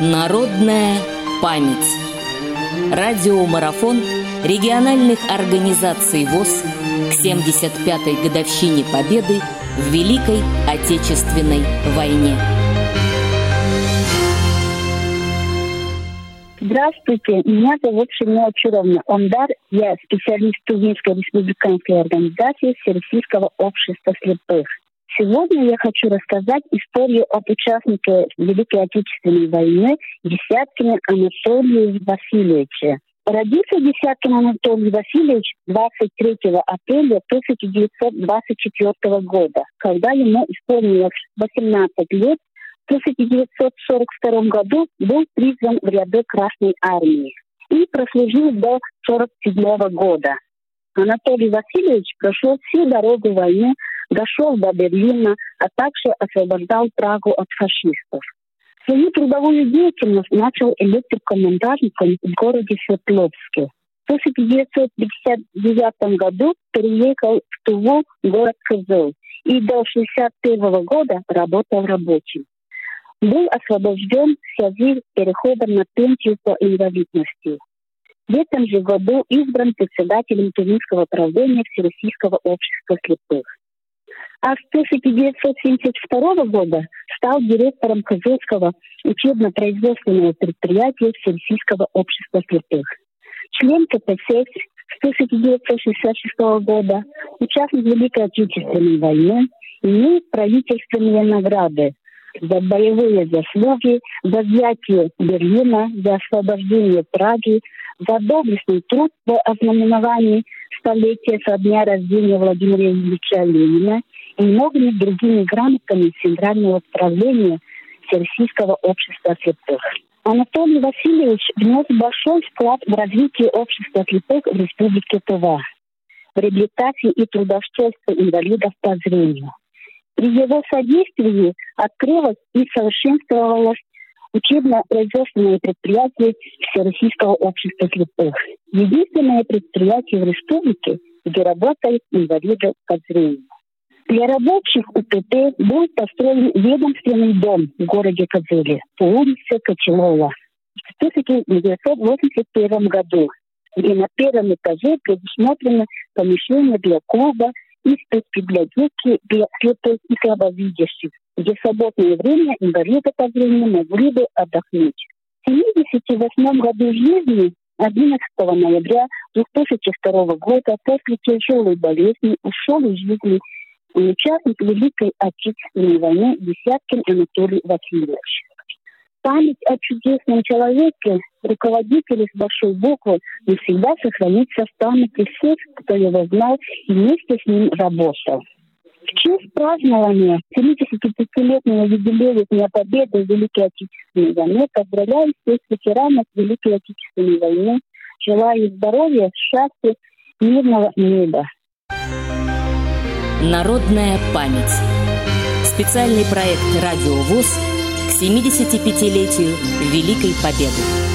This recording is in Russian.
Народная память. Радиомарафон региональных организаций ВОЗ к 75-й годовщине Победы в Великой Отечественной войне. Здравствуйте, меня зовут Шемила Чуровна Ондар. Я специалист Тувинской республиканской организации Всероссийского общества слепых. Сегодня я хочу рассказать историю об участнике Великой Отечественной войны Десяткине Анатолии Васильевиче. Родился Десяткин Анатолий Васильевич 23 апреля 1924 года, когда ему исполнилось 18 лет. В 1942 году был призван в ряды Красной Армии и прослужил до 1947 года. Анатолий Васильевич прошел всю дорогу войны дошел до Берлина, а также освобождал Прагу от фашистов. Свою трудовую деятельность начал электрокомментарником в городе Свердловске. В 1959 году переехал в Туву, город Кызыл, и до 1961 года работал рабочим. Был освобожден в связи с переходом на пенсию по инвалидности. В этом же году избран председателем Тувинского правления Всероссийского общества слепых а с 1972 года стал директором Козельского учебно-производственного предприятия Всероссийского общества слепых. Член КПСС с 1966 года, участник Великой Отечественной войны, имеет правительственные награды за боевые заслуги, за взятие Берлина, за освобождение Праги, за доблестный труд по ознаменованию столетия со дня рождения Владимира Ильича Ленина и многими другими грамотами Центрального правления Всероссийского общества слепых. Анатолий Васильевич внес большой вклад в развитие общества слепых в Республике Тува, в реабилитации и трудоустройство инвалидов по зрению. При его содействии открылось и совершенствовалось учебно-производственное предприятие Всероссийского общества слепых. Единственное предприятие в республике, где работают инвалиды по зрению. Для рабочих УПТ был построен ведомственный дом в городе Козыле по улице Кочелова в 1981 году, где на первом этаже предусмотрено помещение для клуба и спецбиблиотеки для слепых и слабовидящих, где в свободное время инвалиды по зрению могли бы отдохнуть. В 78 году жизни 11 ноября 2002 года после тяжелой болезни ушел из жизни участник Великой Отечественной войны Десяткин Анатолий Васильевич. Память о чудесном человеке, руководителе с большой буквы, навсегда сохранится в памяти всех, кто его знал и вместе с ним работал. В честь празднования 75-летнего юбилея Дня Победы в Великой Отечественной войне поздравляю всех ветеранов Великой Отечественной войны. Желаю здоровья, счастья, мирного неба. Народная память. Специальный проект «Радио ВОЗ» 75-летию Великой Победы.